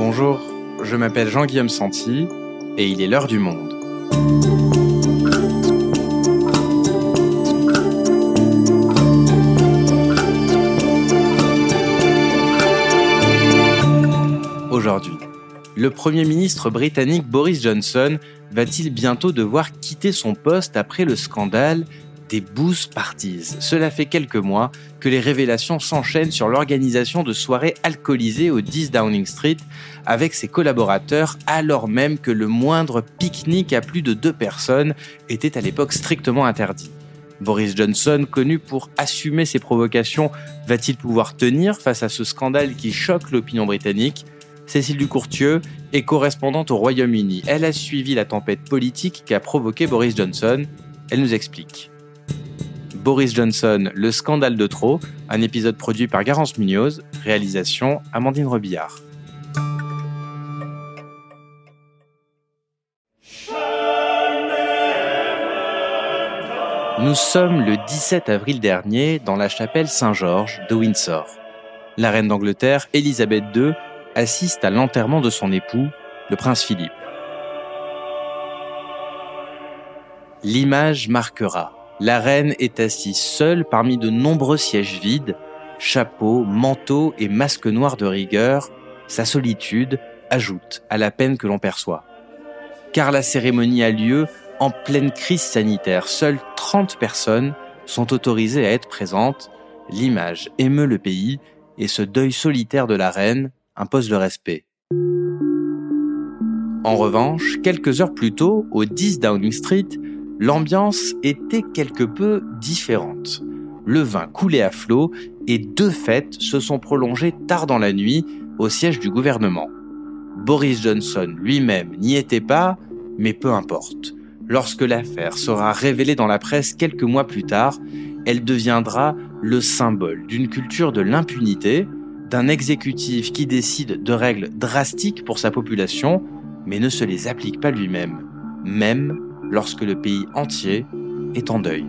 Bonjour, je m'appelle Jean-Guillaume Santi et il est l'heure du monde. Aujourd'hui, le Premier ministre britannique Boris Johnson va-t-il bientôt devoir quitter son poste après le scandale des booze parties. Cela fait quelques mois que les révélations s'enchaînent sur l'organisation de soirées alcoolisées au 10 Downing Street avec ses collaborateurs alors même que le moindre pique-nique à plus de deux personnes était à l'époque strictement interdit. Boris Johnson, connu pour assumer ses provocations, va-t-il pouvoir tenir face à ce scandale qui choque l'opinion britannique? Cécile Ducourtieu est correspondante au Royaume-Uni. Elle a suivi la tempête politique qui a provoqué Boris Johnson. Elle nous explique. Boris Johnson, Le scandale de trop, un épisode produit par Garance Munoz, réalisation Amandine Rebillard. Nous sommes le 17 avril dernier dans la chapelle Saint-Georges de Windsor. La reine d'Angleterre, Elisabeth II, assiste à l'enterrement de son époux, le prince Philippe. L'image marquera. La reine est assise seule parmi de nombreux sièges vides, chapeau, manteau et masque noir de rigueur. Sa solitude ajoute à la peine que l'on perçoit. Car la cérémonie a lieu en pleine crise sanitaire. Seules 30 personnes sont autorisées à être présentes. L'image émeut le pays et ce deuil solitaire de la reine impose le respect. En revanche, quelques heures plus tôt, au 10 Downing Street, l'ambiance était quelque peu différente. Le vin coulait à flot et deux fêtes se sont prolongées tard dans la nuit au siège du gouvernement. Boris Johnson lui-même n'y était pas, mais peu importe. Lorsque l'affaire sera révélée dans la presse quelques mois plus tard, elle deviendra le symbole d'une culture de l'impunité d'un exécutif qui décide de règles drastiques pour sa population, mais ne se les applique pas lui-même, même lorsque le pays entier est en deuil.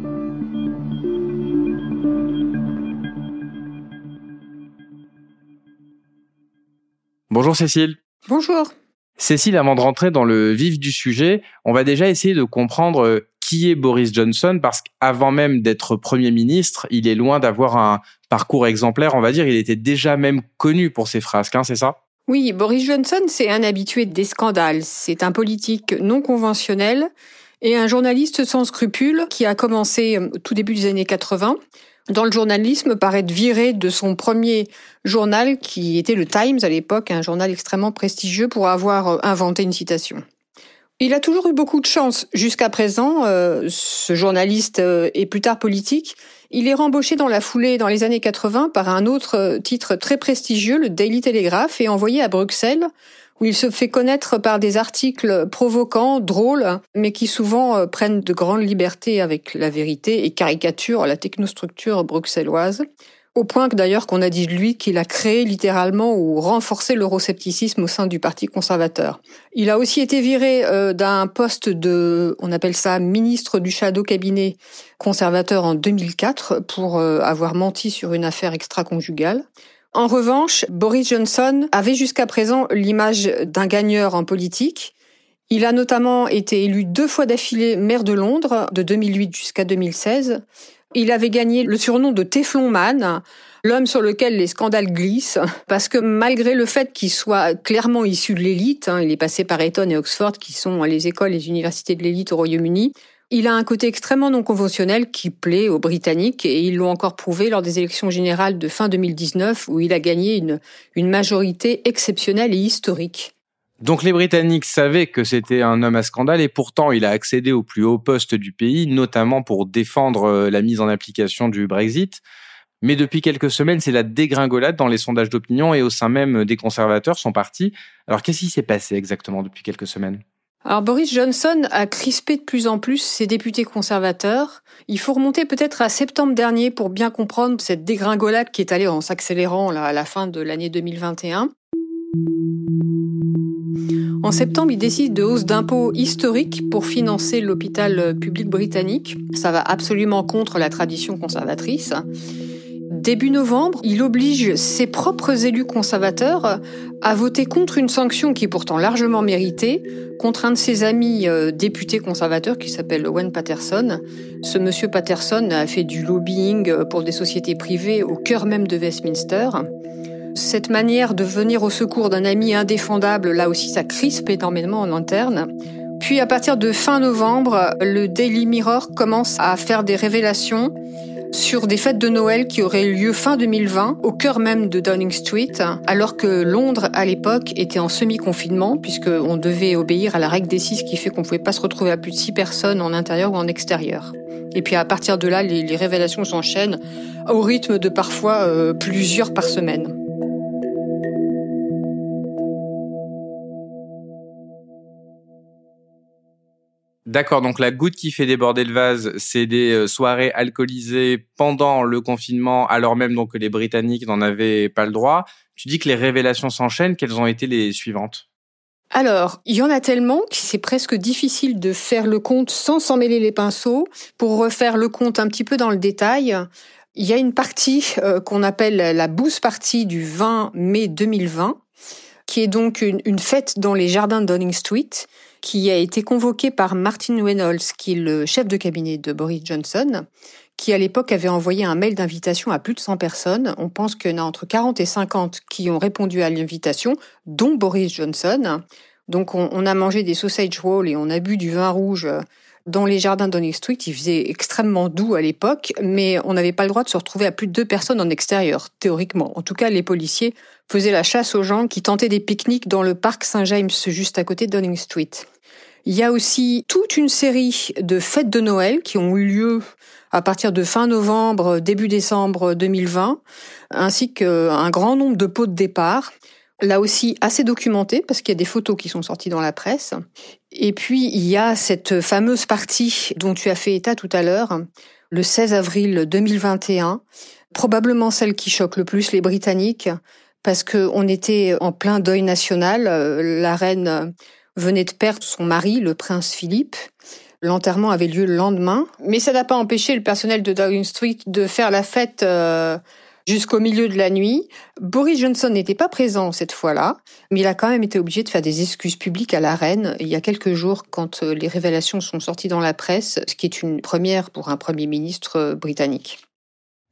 Bonjour Cécile. Bonjour. Cécile, avant de rentrer dans le vif du sujet, on va déjà essayer de comprendre euh, qui est Boris Johnson parce qu'avant même d'être Premier ministre, il est loin d'avoir un parcours exemplaire, on va dire. Il était déjà même connu pour ses frasques, hein, c'est ça? Oui, Boris Johnson, c'est un habitué des scandales. C'est un politique non conventionnel et un journaliste sans scrupules qui a commencé au tout début des années 80 dans le journalisme par être viré de son premier journal qui était le Times à l'époque, un journal extrêmement prestigieux pour avoir inventé une citation. Il a toujours eu beaucoup de chance jusqu'à présent, euh, ce journaliste euh, et plus tard politique. Il est rembauché dans la foulée dans les années 80 par un autre euh, titre très prestigieux, le Daily Telegraph, et envoyé à Bruxelles, où il se fait connaître par des articles provocants, drôles, mais qui souvent prennent de grandes libertés avec la vérité et caricaturent la technostructure bruxelloise. Au point que d'ailleurs qu'on a dit de lui qu'il a créé littéralement ou renforcé l'euroscepticisme au sein du Parti conservateur. Il a aussi été viré euh, d'un poste de, on appelle ça ministre du shadow cabinet conservateur en 2004 pour euh, avoir menti sur une affaire extra-conjugale. En revanche, Boris Johnson avait jusqu'à présent l'image d'un gagneur en politique. Il a notamment été élu deux fois d'affilée maire de Londres, de 2008 jusqu'à 2016. Il avait gagné le surnom de Teflon Man, l'homme sur lequel les scandales glissent, parce que malgré le fait qu'il soit clairement issu de l'élite, hein, il est passé par Eton et Oxford, qui sont les écoles et les universités de l'élite au Royaume-Uni, il a un côté extrêmement non conventionnel qui plaît aux Britanniques et ils l'ont encore prouvé lors des élections générales de fin 2019 où il a gagné une, une majorité exceptionnelle et historique. Donc les Britanniques savaient que c'était un homme à scandale et pourtant il a accédé au plus haut poste du pays, notamment pour défendre euh, la mise en application du Brexit. Mais depuis quelques semaines, c'est la dégringolade dans les sondages d'opinion et au sein même des conservateurs sont partis. Alors qu'est-ce qui s'est passé exactement depuis quelques semaines? Alors Boris Johnson a crispé de plus en plus ses députés conservateurs. Il faut remonter peut-être à septembre dernier pour bien comprendre cette dégringolade qui est allée en s'accélérant à la fin de l'année 2021. En septembre, il décide de hausse d'impôts historiques pour financer l'hôpital public britannique. Ça va absolument contre la tradition conservatrice. Début novembre, il oblige ses propres élus conservateurs à voter contre une sanction qui est pourtant largement méritée, contre un de ses amis euh, députés conservateurs qui s'appelle Owen Patterson. Ce monsieur Patterson a fait du lobbying pour des sociétés privées au cœur même de Westminster. Cette manière de venir au secours d'un ami indéfendable, là aussi, ça crispe énormément en interne. Puis à partir de fin novembre, le Daily Mirror commence à faire des révélations sur des fêtes de Noël qui auraient eu lieu fin 2020 au cœur même de Downing Street, alors que Londres à l'époque était en semi-confinement puisqu'on devait obéir à la règle des six qui fait qu'on ne pouvait pas se retrouver à plus de six personnes en intérieur ou en extérieur. Et puis à partir de là, les, révélations s'enchaînent au rythme de parfois euh, plusieurs par semaine. D'accord, donc la goutte qui fait déborder le vase, c'est des euh, soirées alcoolisées pendant le confinement, alors même donc que les Britanniques n'en avaient pas le droit. Tu dis que les révélations s'enchaînent, quelles ont été les suivantes? Alors, il y en a tellement que c'est presque difficile de faire le compte sans s'en mêler les pinceaux. Pour refaire le compte un petit peu dans le détail, il y a une partie euh, qu'on appelle la Booze Party du 20 mai 2020, qui est donc une, une fête dans les jardins de Downing Street, qui a été convoqué par Martin Reynolds, qui est le chef de cabinet de Boris Johnson, qui à l'époque avait envoyé un mail d'invitation à plus de 100 personnes. On pense qu'il y en a entre 40 et 50 qui ont répondu à l'invitation, dont Boris Johnson. Donc on, a mangé des sausage rolls et on a bu du vin rouge dans les jardins Downing Street. Il faisait extrêmement doux à l'époque, mais on n'avait pas le droit de se retrouver à plus de deux personnes en extérieur, théoriquement. En tout cas, les policiers faisaient la chasse aux gens qui tentaient des pique-niques dans le parc Saint-James, juste à côté de Downing Street. Il y a aussi toute une série de fêtes de Noël qui ont eu lieu à partir de fin novembre, début décembre 2020, ainsi qu'un grand nombre de pots de départ. Là aussi assez documenté parce qu'il y a des photos qui sont sorties dans la presse. Et puis il y a cette fameuse partie dont tu as fait état tout à l'heure, le 16 avril 2021, probablement celle qui choque le plus les Britanniques parce qu'on était en plein deuil national. La reine venait de perdre son mari, le prince Philippe. L'enterrement avait lieu le lendemain, mais ça n'a pas empêché le personnel de Downing Street de faire la fête euh, jusqu'au milieu de la nuit. Boris Johnson n'était pas présent cette fois-là, mais il a quand même été obligé de faire des excuses publiques à la reine il y a quelques jours quand euh, les révélations sont sorties dans la presse, ce qui est une première pour un Premier ministre euh, britannique.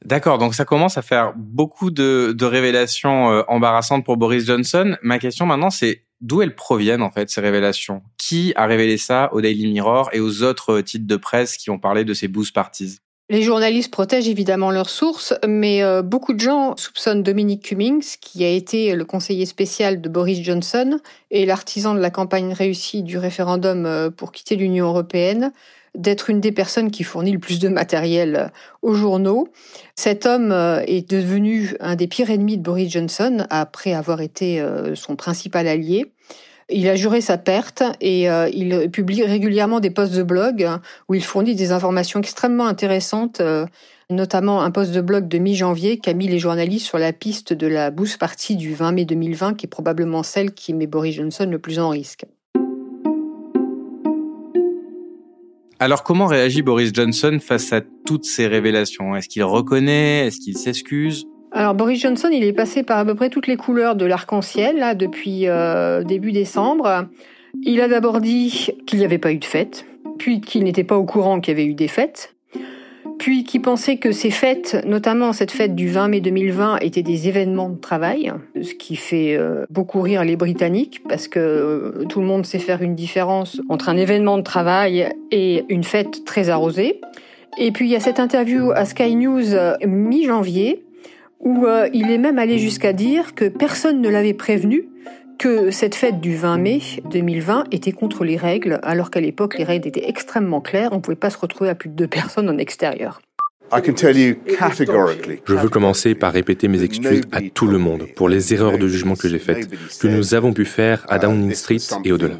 D'accord, donc ça commence à faire beaucoup de, de révélations embarrassantes pour Boris Johnson. Ma question maintenant, c'est d'où elles proviennent en fait ces révélations? Qui a révélé ça au Daily Mirror et aux autres titres de presse qui ont parlé de ces boost parties? Les journalistes protègent évidemment leurs sources, mais euh, beaucoup de gens soupçonnent Dominic Cummings, qui a été le conseiller spécial de Boris Johnson et l'artisan de la campagne réussie du référendum euh, pour quitter l'Union européenne, d'être une des personnes qui fournit le plus de matériel euh, aux journaux. Cet homme est devenu un des pires ennemis de Boris Johnson après avoir été son principal allié. Il a juré sa perte et il publie régulièrement des posts de blog où il fournit des informations extrêmement intéressantes, notamment un post de blog de mi-janvier qui a mis les journalistes sur la piste de la boost party du 20 mai 2020, qui est probablement celle qui met Boris Johnson le plus en risque. Alors comment réagit Boris Johnson face à toutes ces révélations? Est-ce qu'il reconnaît? Est-ce qu'il s'excuse? Alors Boris Johnson, il est passé par à peu près toutes les couleurs de l'arc-en-ciel là depuis euh, début décembre. Il a d'abord dit qu'il n'y avait pas eu de fête, puis qu'il n'était pas au courant qu'il y avait eu des fêtes, puis qui pensait que ces fêtes, notamment cette fête du 20 mai 2020, étaient des événements de travail, ce qui fait euh, beaucoup rire les Britanniques, parce que euh, tout le monde sait faire une différence entre un événement de travail et une fête très arrosée. Et puis il y a cette interview à Sky News euh, mi-janvier, où il est même allé jusqu'à dire que personne ne l'avait prévenu que cette fête du 20 mai 2020 était contre les règles, alors qu'à l'époque, les règles étaient extrêmement claires. On ne pouvait pas se retrouver à plus de deux personnes en extérieur. Je veux commencer par répéter mes excuses à tout le monde pour les erreurs de jugement que j'ai faites, que nous avons pu faire à Downing Street et au-delà.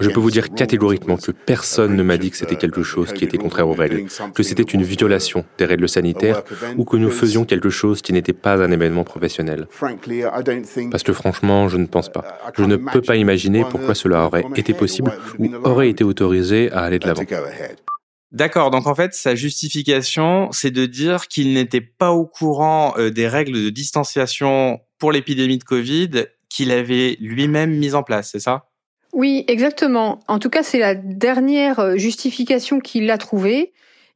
Je peux vous dire catégoriquement que personne ne m'a dit que c'était quelque chose qui était contraire aux règles, que c'était une violation des règles sanitaires ou que nous faisions quelque chose qui n'était pas un événement professionnel. Parce que franchement, je ne pense pas. Je ne peux pas imaginer pourquoi cela aurait été possible ou aurait été autorisé à aller de l'avant. D'accord, donc en fait, sa justification, c'est de dire qu'il n'était pas au courant euh, des règles de distanciation pour l'épidémie de Covid qu'il avait lui-même mises en place, c'est ça? Oui, exactement. En tout cas, c'est la dernière euh, justification qu'il a trouvée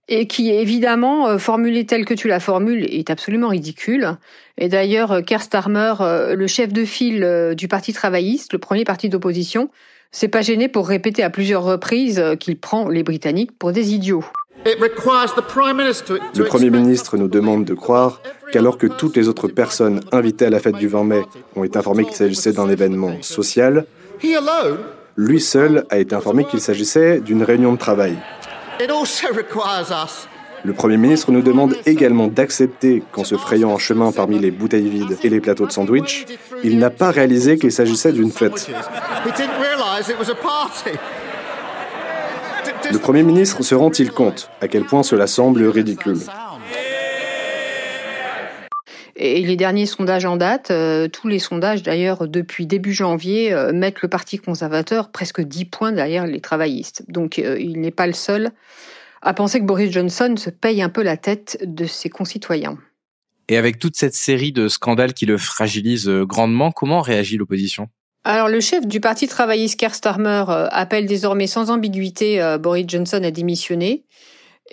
et qui, évidemment, euh, formulée telle que tu la formules, est absolument ridicule. Et d'ailleurs, Keir Starmer, le chef de file du Parti travailliste, le premier parti d'opposition, c'est pas gêné pour répéter à plusieurs reprises euh, qu'il prend les Britanniques pour des idiots. Le Premier ministre nous demande de croire qu'alors que toutes les autres personnes invitées à la fête du 20 mai ont été informées qu'il s'agissait d'un événement social, lui seul a été informé qu'il s'agissait d'une réunion de travail. Le Premier ministre nous demande également d'accepter qu'en se frayant un chemin parmi les bouteilles vides et les plateaux de sandwich, il n'a pas réalisé qu'il s'agissait d'une fête. Le Premier ministre se rend-il compte à quel point cela semble ridicule? Et les derniers sondages en date, euh, tous les sondages d'ailleurs depuis début janvier, euh, mettent le Parti conservateur presque 10 points derrière les travaillistes. Donc euh, il n'est pas le seul à penser que Boris Johnson se paye un peu la tête de ses concitoyens. Et avec toute cette série de scandales qui le fragilisent euh, grandement, comment réagit l'opposition? Alors le chef du parti travailliste Keir Starmer euh, appelle désormais sans ambiguïté euh, Boris Johnson à démissionner.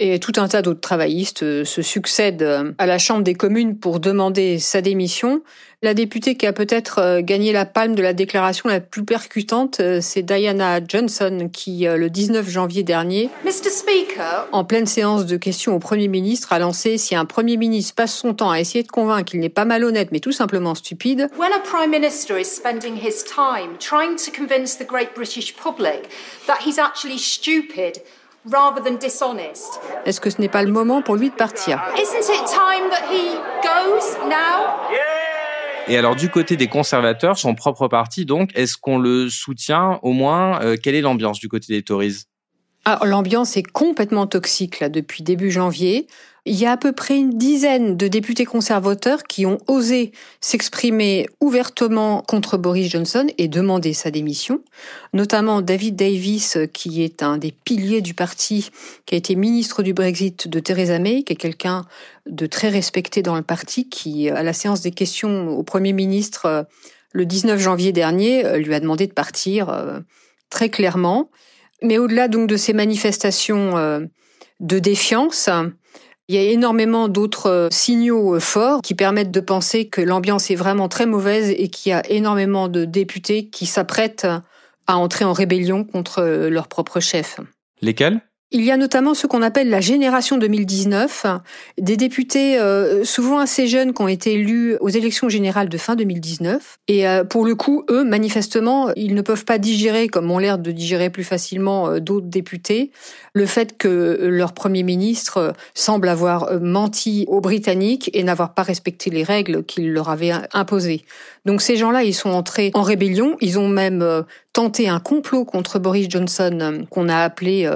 Et tout un tas d'autres travaillistes euh, se succèdent euh, à la Chambre des communes pour demander sa démission. La députée qui a peut-être euh, gagné la palme de la déclaration la plus percutante, c'est Diana Johnson, qui, le 19 janvier dernier, en pleine séance de questions au Premier ministre, a lancé si un Premier ministre passe son temps à essayer de convaincre qu'il n'est pas malhonnête, mais tout simplement stupide. When a Prime Minister is spending his time trying to convince the great British public that he's actually stupid, est-ce que ce n'est pas le moment pour lui de partir? Et alors du côté des conservateurs, son propre parti, donc, est-ce qu'on le soutient au moins? Euh, Quelle est l'ambiance du côté des Tories? Ah, L'ambiance est complètement toxique là depuis début janvier. Il y a à peu près une dizaine de députés conservateurs qui ont osé s'exprimer ouvertement contre Boris Johnson et demander sa démission, notamment David Davis, qui est un des piliers du parti, qui a été ministre du Brexit de Theresa May, qui est quelqu'un de très respecté dans le parti, qui, à la séance des questions au Premier ministre le 19 janvier dernier, lui a demandé de partir euh, très clairement. Mais au-delà donc de ces manifestations euh, de défiance, il y a énormément d'autres euh, signaux euh, forts qui permettent de penser que l'ambiance est vraiment très mauvaise et qu'il y a énormément de députés qui s'apprêtent à entrer en rébellion contre leur propre chef. Lesquels? Il y a notamment ce qu'on appelle la génération 2019, des députés euh, souvent assez jeunes qui ont été élus aux élections générales de fin 2019. Et euh, pour le coup, eux, manifestement, ils ne peuvent pas digérer, comme ont l'air de digérer plus facilement euh, d'autres députés, le fait que leur Premier ministre semble avoir menti aux Britanniques et n'avoir pas respecté les règles qu'il leur avait imposées. Donc ces gens-là, ils sont entrés en rébellion, ils ont même tenté un complot contre Boris Johnson qu'on a appelé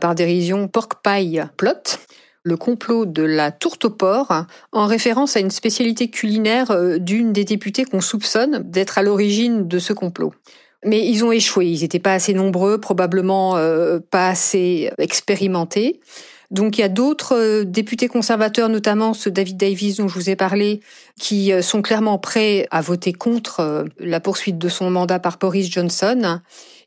par dérision pork pie plot le complot de la tourte au porc, en référence à une spécialité culinaire euh, d'une des députées qu'on soupçonne d'être à l'origine de ce complot. Mais ils ont échoué, ils n'étaient pas assez nombreux, probablement euh, pas assez expérimentés. Donc il y a d'autres euh, députés conservateurs, notamment ce David Davis dont je vous ai parlé, qui sont clairement prêts à voter contre la poursuite de son mandat par Boris Johnson.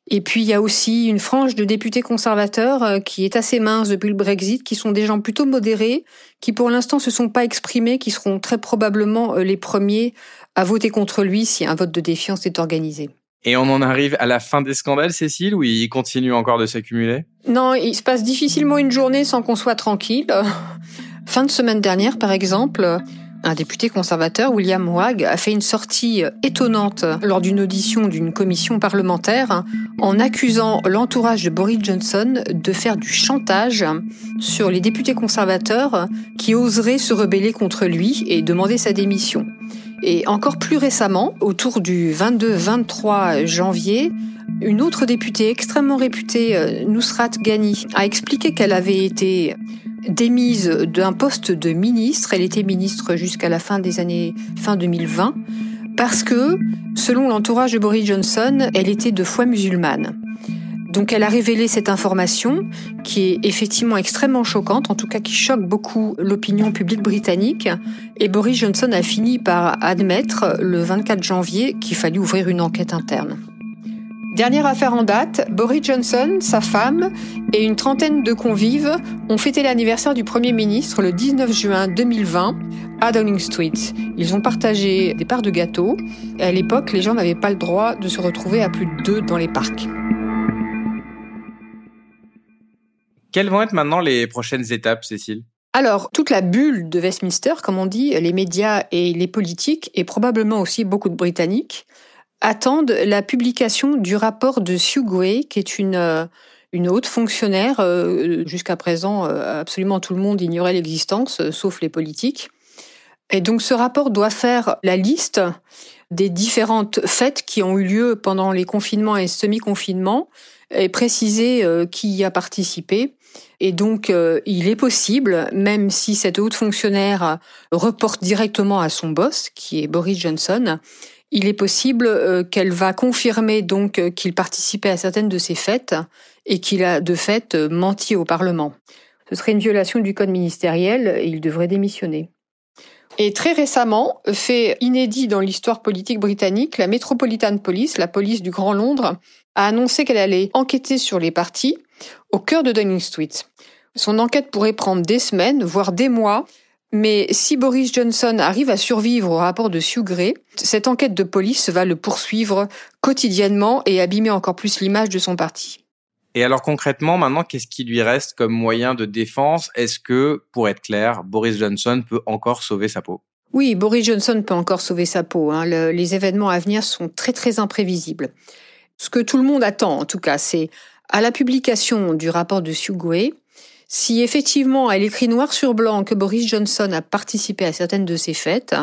Et puis il y a aussi une frange de députés conservateurs euh, qui est assez mince depuis le Brexit, qui sont des gens plutôt modérés, qui pour l'instant se sont pas exprimés, qui seront très probablement euh, les premiers à voter contre lui si un vote de défiance est organisé. Et on en arrive à la fin des scandales, Cécile, ou il continue encore de s'accumuler? Non, il se passe difficilement une journée sans qu'on soit tranquille. fin de semaine dernière, par exemple, un député conservateur, William Wagg, a fait une sortie étonnante lors d'une audition d'une commission parlementaire en accusant l'entourage de Boris Johnson de faire du chantage sur les députés conservateurs qui oseraient se rebeller contre lui et demander sa démission. Et encore plus récemment, autour du 22-23 janvier, une autre députée extrêmement réputée, euh, Nusrat Ghani, a expliqué qu'elle avait été démise d'un poste de ministre. Elle était ministre jusqu'à la fin des années fin 2020 parce que, selon l'entourage de Boris Johnson, elle était de foi musulmane. Donc elle a révélé cette information qui est effectivement extrêmement choquante, en tout cas qui choque beaucoup l'opinion publique britannique. Et Boris Johnson a fini par admettre le 24 janvier qu'il fallait ouvrir une enquête interne. Dernière affaire en date, Boris Johnson, sa femme et une trentaine de convives ont fêté l'anniversaire du Premier ministre le 19 juin 2020 à Downing Street. Ils ont partagé des parts de gâteau. À l'époque, les gens n'avaient pas le droit de se retrouver à plus de deux dans les parcs. Quelles vont être maintenant les prochaines étapes, Cécile? Alors, toute la bulle de Westminster, comme on dit, les médias et les politiques, et probablement aussi beaucoup de Britanniques, attendent la publication du rapport de Gray, qui est une, euh, une haute fonctionnaire. Euh, jusqu'à présent, euh, absolument tout le monde ignorait l'existence, sauf les politiques. Et donc ce rapport doit faire la liste des différentes fêtes qui ont eu lieu pendant les confinements et semi-confinements et préciser qui y a participé. Et donc, il est possible, même si cette haute fonctionnaire reporte directement à son boss, qui est Boris Johnson, il est possible euh, qu'elle va confirmer donc euh, qu'il participait à certaines de ces fêtes et qu'il a de fait euh, menti au Parlement. Ce serait une violation du code ministériel et il devrait démissionner. Et très récemment, fait inédit dans l'histoire politique britannique, la Metropolitan Police, la police du Grand Londres, a annoncé qu'elle allait enquêter sur les partis au cœur de Downing Street. Son enquête pourrait prendre des semaines, voire des mois, mais si Boris Johnson arrive à survivre au rapport de Sue Gray, cette enquête de police va le poursuivre quotidiennement et abîmer encore plus l'image de son parti. Et alors concrètement, maintenant, qu'est-ce qui lui reste comme moyen de défense? Est-ce que, pour être clair, Boris Johnson peut encore sauver sa peau? Oui, Boris Johnson peut encore sauver sa peau. Hein. les événements à venir sont très très imprévisibles. Ce que tout le monde attend, en tout cas, c'est à la publication du rapport de Sue Gray, si effectivement elle écrit noir sur blanc que Boris Johnson a participé à certaines de ces fêtes,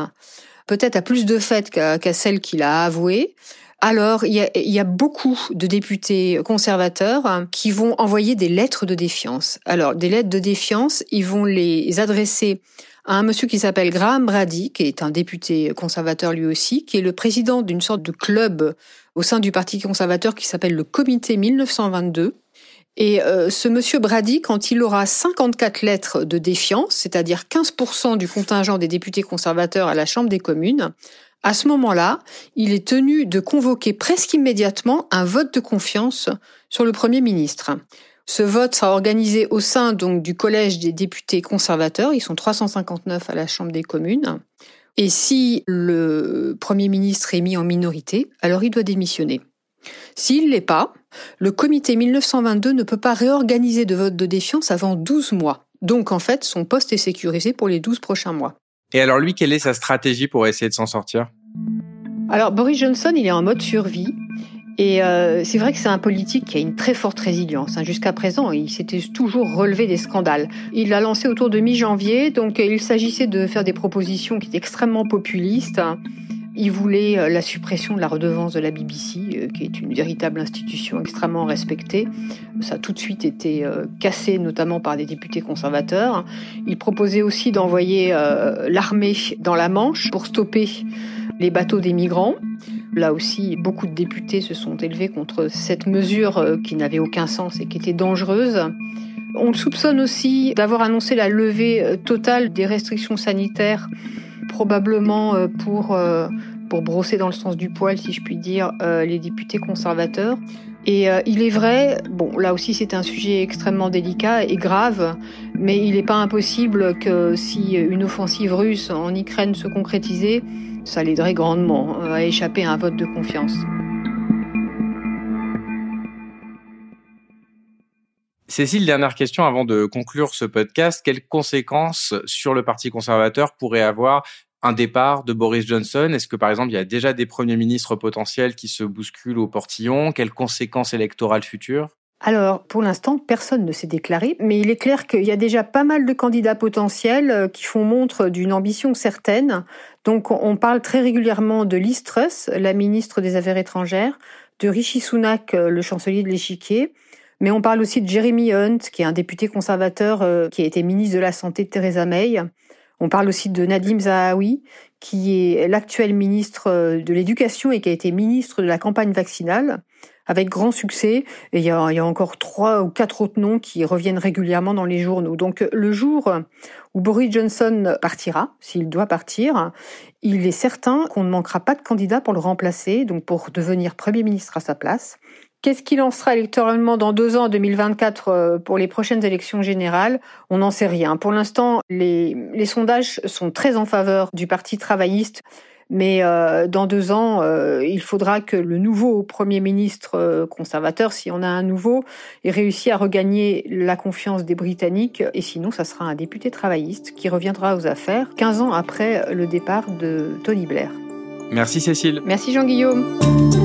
peut-être à plus de fêtes qu'à celles qu'il a avouées, alors il y, a, beaucoup de députés conservateurs qui vont envoyer des lettres de défiance. Alors des lettres de défiance, ils vont les adresser à un monsieur qui s'appelle Graham Brady, qui est un député conservateur lui aussi, qui est le président d'une sorte de club au sein du Parti conservateur qui s'appelle le Comité 1922 et euh, ce monsieur Brady, quand il aura 54 lettres de défiance, c'est-à-dire 15% du contingent des députés conservateurs à la Chambre des communes, à ce moment-là, il est tenu de convoquer presque immédiatement un vote de confiance sur le Premier ministre. Ce vote sera organisé au sein donc du collège des députés conservateurs, ils sont 359 à la Chambre des communes. Et si le Premier ministre est mis en minorité, alors il doit démissionner. S'il l'est pas, le comité 1922 ne peut pas réorganiser de vote de défiance avant 12 mois. Donc en fait, son poste est sécurisé pour les 12 prochains mois. Et alors lui, quelle est sa stratégie pour essayer de s'en sortir? Alors Boris Johnson, il est en mode survie. Et euh, c'est vrai que c'est un politique qui a une très forte résilience. Hein. Jusqu'à présent, il s'était toujours relevé des scandales. Il l'a lancé autour de mi-janvier, donc il s'agissait de faire des propositions qui étaient extrêmement populistes. Il voulait euh, la suppression de la redevance de la BBC, euh, qui est une véritable institution extrêmement respectée. Ça a tout de suite été euh, cassé, notamment par des députés conservateurs. Il proposait aussi d'envoyer l'armée dans la Manche pour stopper les bateaux des migrants. Là aussi, beaucoup de députés se sont élevés contre cette mesure qui n'avait aucun sens et qui était dangereuse. On soupçonne aussi d'avoir annoncé la levée totale des restrictions sanitaires probablement euh, pour, euh, pour brosser dans le sens du poil, si je puis dire, euh, les députés conservateurs. Et il est vrai, bon, là aussi c'est un sujet extrêmement délicat et grave, mais il n'est pas impossible que si une offensive russe en Ukraine se concrétisait, ça l'aiderait grandement à échapper à un vote de confiance. Cécile, dernière question avant de conclure ce podcast. Quelles conséquences sur le Parti conservateur pourrait avoir un départ de Boris Johnson? Est-ce que, par exemple, il y a déjà des premiers ministres potentiels qui se bousculent au portillon? Quelles conséquences électorales futures? Alors, pour l'instant, personne ne s'est déclaré, mais il est clair qu'il y a déjà pas mal de candidats potentiels euh, qui font montre d'une ambition certaine. Donc, on parle très régulièrement de Liz Truss, la ministre des Affaires étrangères, de Rishi Sunak, euh, le chancelier de l'échiquier, mais on parle aussi de Jeremy Hunt, qui est un député conservateur euh, qui a été ministre de la Santé de Theresa May. On parle aussi de Nadim Zahawi, qui est l'actuel ministre euh, de l'Éducation et qui a été ministre de la campagne vaccinale. avec grand succès. Et il y a, y a encore trois ou quatre autres noms qui reviennent régulièrement dans les journaux. Donc le jour où Boris Johnson partira, s'il doit partir, il est certain qu'on ne manquera pas de candidats pour le remplacer, donc pour devenir Premier ministre à sa place. Qu'est-ce qu'il en sera électoralement dans deux ans, 2024, euh, pour les prochaines élections générales? On n'en sait rien. Pour l'instant, les, les sondages sont très en faveur du Parti travailliste. Mais euh, dans deux ans, euh, il faudra que le nouveau Premier ministre conservateur, si on a un nouveau, ait réussi à regagner la confiance des Britanniques. Et sinon, ça sera un député travailliste qui reviendra aux affaires 15 ans après le départ de Tony Blair. Merci Cécile. Merci Jean-Guillaume.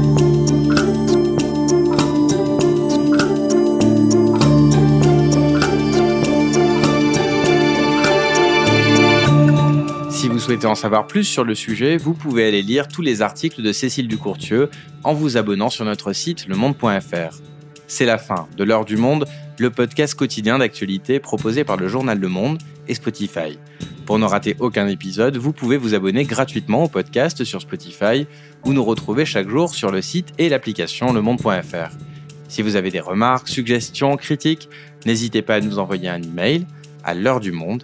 Souhaitez en savoir plus sur le sujet, vous pouvez aller lire tous les articles de Cécile Ducourtieu en vous abonnant sur notre site lemonde.fr. C'est la fin de l'heure du monde, le podcast quotidien d'actualité proposé par le journal Le Monde et Spotify. Pour ne rater aucun épisode, vous pouvez vous abonner gratuitement au podcast sur Spotify ou nous retrouver chaque jour sur le site et l'application lemonde.fr. Si vous avez des remarques, suggestions, critiques, n'hésitez pas à nous envoyer un email à l'heure du monde